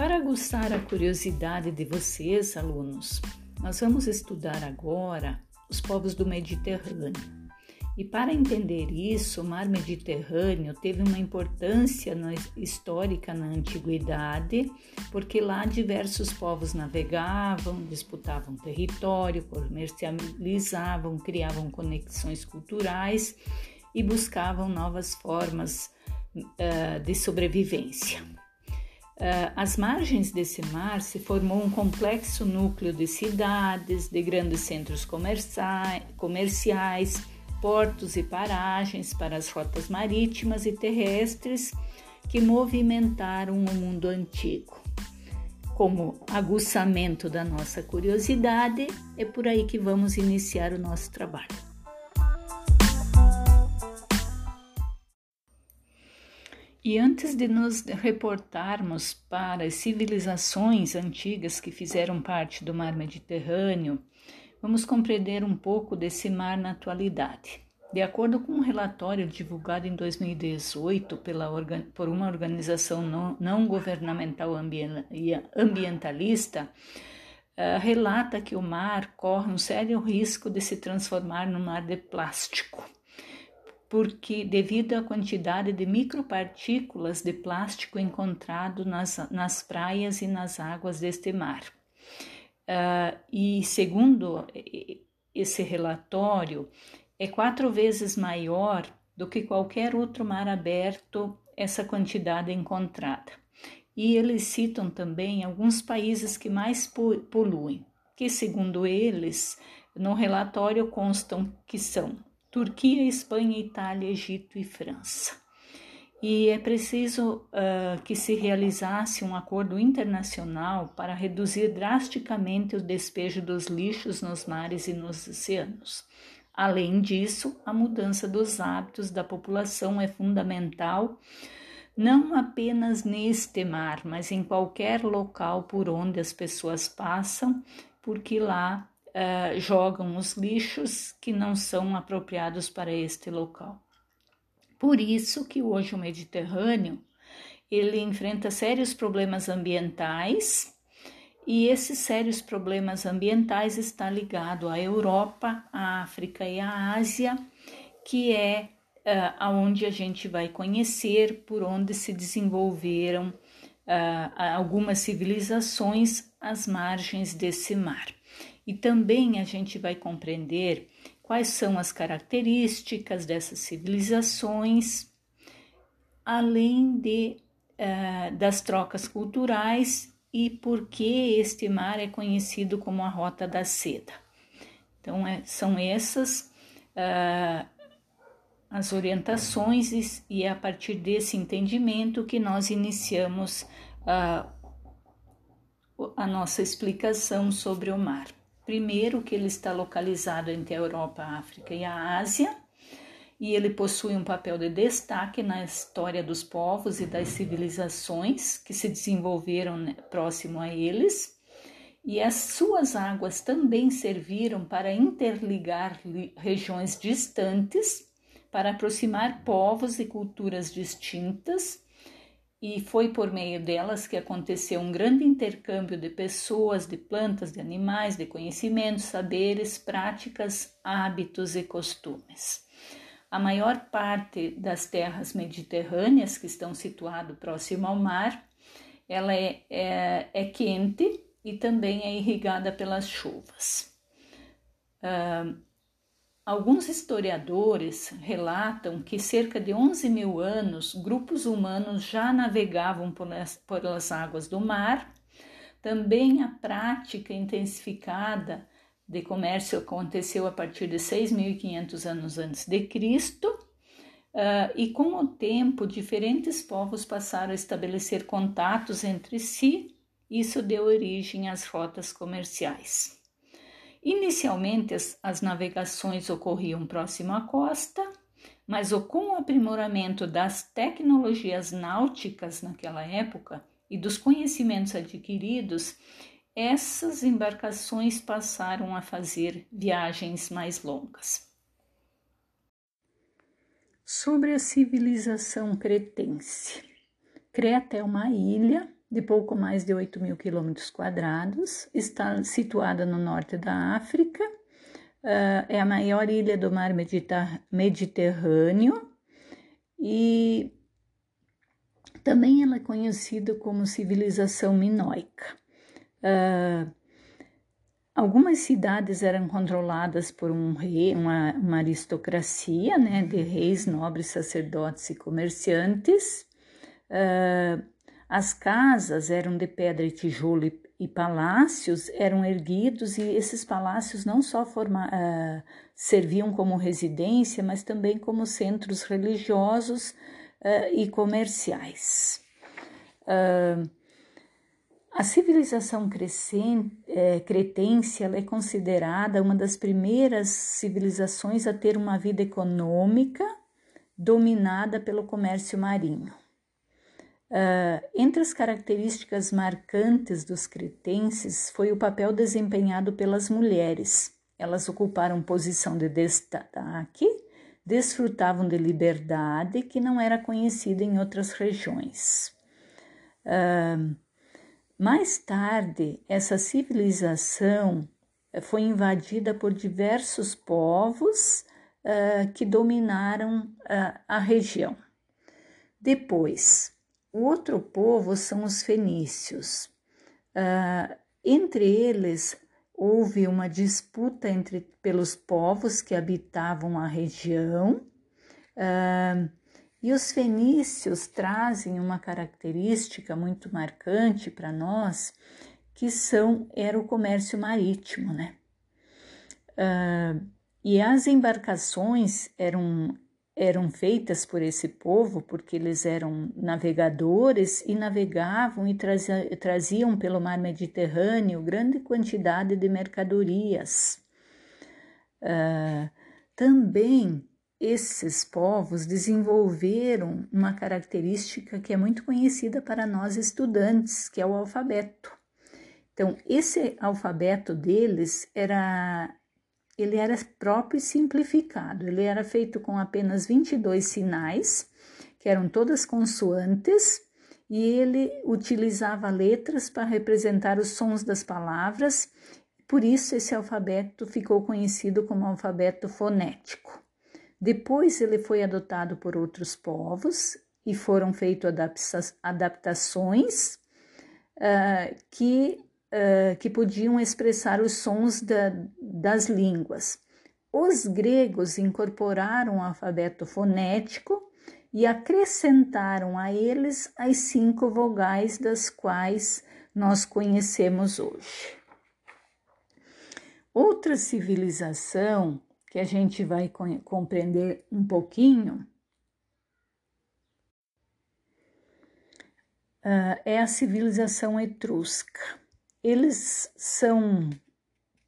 Para aguçar a curiosidade de vocês, alunos, nós vamos estudar agora os povos do Mediterrâneo. E para entender isso, o mar Mediterrâneo teve uma importância histórica na antiguidade, porque lá diversos povos navegavam, disputavam território, comercializavam, criavam conexões culturais e buscavam novas formas uh, de sobrevivência. Às margens desse mar se formou um complexo núcleo de cidades, de grandes centros comerciais, portos e paragens para as rotas marítimas e terrestres que movimentaram o mundo antigo. Como aguçamento da nossa curiosidade, é por aí que vamos iniciar o nosso trabalho. E antes de nos reportarmos para as civilizações antigas que fizeram parte do mar Mediterrâneo, vamos compreender um pouco desse mar na atualidade. De acordo com um relatório divulgado em 2018 pela, por uma organização não, não governamental ambientalista, uh, relata que o mar corre um sério risco de se transformar num mar de plástico porque devido à quantidade de micropartículas de plástico encontrado nas, nas praias e nas águas deste mar. Uh, e segundo esse relatório, é quatro vezes maior do que qualquer outro mar aberto essa quantidade encontrada. E eles citam também alguns países que mais poluem, que segundo eles, no relatório constam que são Turquia, Espanha, Itália, Egito e França. E é preciso uh, que se realizasse um acordo internacional para reduzir drasticamente o despejo dos lixos nos mares e nos oceanos. Além disso, a mudança dos hábitos da população é fundamental, não apenas neste mar, mas em qualquer local por onde as pessoas passam, porque lá uh, jogam os lixos que não são apropriados para este local. Por isso que hoje o Mediterrâneo ele enfrenta sérios problemas ambientais e esses sérios problemas ambientais está ligado à Europa, à África e à Ásia, que é uh, aonde a gente vai conhecer por onde se desenvolveram uh, algumas civilizações às margens desse mar e também a gente vai compreender quais são as características dessas civilizações, além de, uh, das trocas culturais e por que este mar é conhecido como a Rota da Seda. Então, é, são essas uh, as orientações e, e, é a partir desse entendimento que nós iniciamos uh, a nossa explicação sobre o mar. Primeiro, que ele está localizado entre a Europa, a África e a Ásia, e ele possui um papel de destaque na história dos povos e das civilizações que se desenvolveram né, próximo a eles. E as suas águas também serviram para interligar regiões distantes, para aproximar povos e culturas distintas e foi por meio delas que aconteceu um grande intercâmbio de pessoas, de plantas, de animais, de conhecimentos, saberes, práticas, hábitos e costumes. A maior parte das terras mediterrâneas que estão situadas próximo ao mar, ela é, é, é quente e também é irrigada pelas chuvas. Uh, Alguns historiadores relatam que cerca de 11 mil anos grupos humanos já navegavam pelas águas do mar. Também a prática intensificada de comércio aconteceu a partir de 6.500 anos antes de Cristo. Uh, e com o tempo, diferentes povos passaram a estabelecer contatos entre si. Isso deu origem às rotas comerciais. Inicialmente, as, as navegações ocorriam próximo à costa, mas com o aprimoramento das tecnologias náuticas naquela época e dos conhecimentos adquiridos, essas embarcações passaram a fazer viagens mais longas. Sobre a civilização cretense. Creta é uma ilha de pouco mais de 8 mil quilômetros quadrados, está situada no norte da África, uh, é a maior ilha do mar Mediterrâneo e também ela é conhecida como civilização minoica. Uh, algumas cidades eram controladas por um rei, uma, uma aristocracia, né, de reis, nobres, sacerdotes e comerciantes. Uh, as casas eram de pedra e tijolo e, e, palácios eram erguidos e esses palácios não só forma, uh, serviam como residência, mas também como centros religiosos uh, e comerciais. Uh, a civilização crescente, é, cretense é considerada uma das primeiras civilizações a ter uma vida econômica dominada pelo comércio marinho. Uh, entre as características marcantes dos cretenses foi o papel desempenhado pelas mulheres. Elas ocuparam posição de destaque desfrutavam de liberdade que não era conhecida em outras regiões. Uh, mais tarde, essa civilização eh, foi invadida por diversos povos uh, que dominaram a região. Depois, outro povo são os fenícios. Uh, entre eles, houve uma disputa entre, pelos povos que habitavam a região, uh, e os fenícios trazem uma característica muito marcante para nós, que são era o comércio marítimo, né? Uh, e as embarcações eram eram feitas por esse povo porque eles eram navegadores e navegavam e traziam pelo mar Mediterrâneo grande quantidade de mercadorias. Uh, também esses povos desenvolveram uma característica que é muito conhecida para nós estudantes, que é o alfabeto. Então, esse alfabeto deles era ele era próprio e simplificado. Ele era feito com apenas 22 sinais, que eram todas consoantes, e ele utilizava letras para representar os sons das palavras. Por isso esse alfabeto ficou conhecido como alfabeto fonético. Depois ele foi adotado por outros povos e foram feitas adaptações uh, que uh, que podiam expressar os sons da, das línguas. Os gregos incorporaram o alfabeto fonético e acrescentaram a eles as cinco vogais das quais nós conhecemos hoje. Outra civilização que a gente vai compreender um pouquinho é a civilização etrusca. Eles são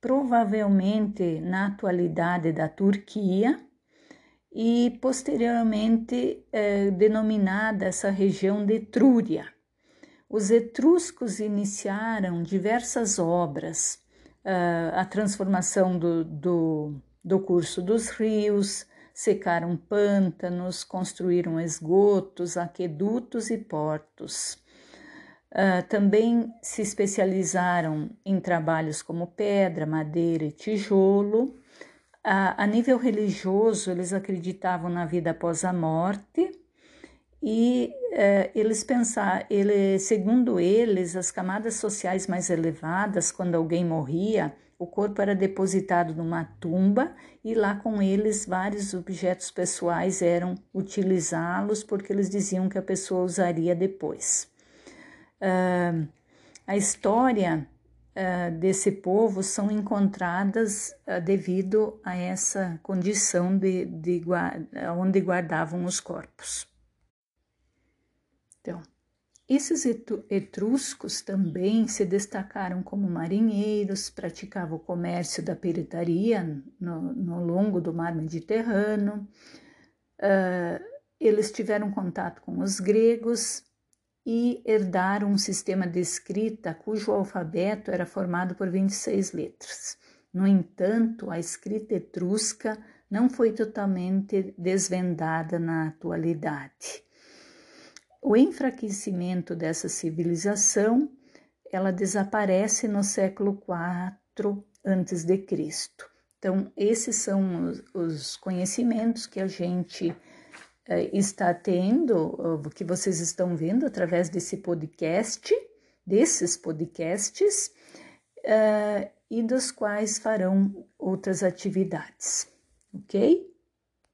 provavelmente na atualidade da Turquia e posteriormente eh, denominada essa região de Etrúria. Os etruscos iniciaram diversas obras, uh, a transformação do, do, do curso dos rios, secaram pântanos, construíram esgotos, aquedutos e portos. Uh, também se especializaram em trabalhos como pedra, madeira e tijolo. Uh, a nível religioso, eles acreditavam na vida após a morte e uh, eles pensaram, ele, segundo eles, as camadas sociais mais elevadas, quando alguém morria, o corpo era depositado numa tumba e lá com eles vários objetos pessoais eram utilizá-los porque eles diziam que a pessoa usaria depois. Uh, a história uh, desse povo são encontradas uh, devido a essa condição de, de onde guardavam os corpos. Então, esses etruscos também se destacaram como marinheiros, praticavam o comércio da pirataria no, no longo do mar Mediterrâneo. Uh, eles tiveram contato com os gregos e herdaram um sistema de escrita cujo alfabeto era formado por 26 letras. No entanto, a escrita etrusca não foi totalmente desvendada na atualidade. o enfraquecimento dessa civilização, ela desaparece no século IV antes de Cristo. Então, esses são os, os conhecimentos que a gente está tendo, que vocês estão vendo através desse podcast, desses podcasts, eh, e dos quais farão outras atividades, ok?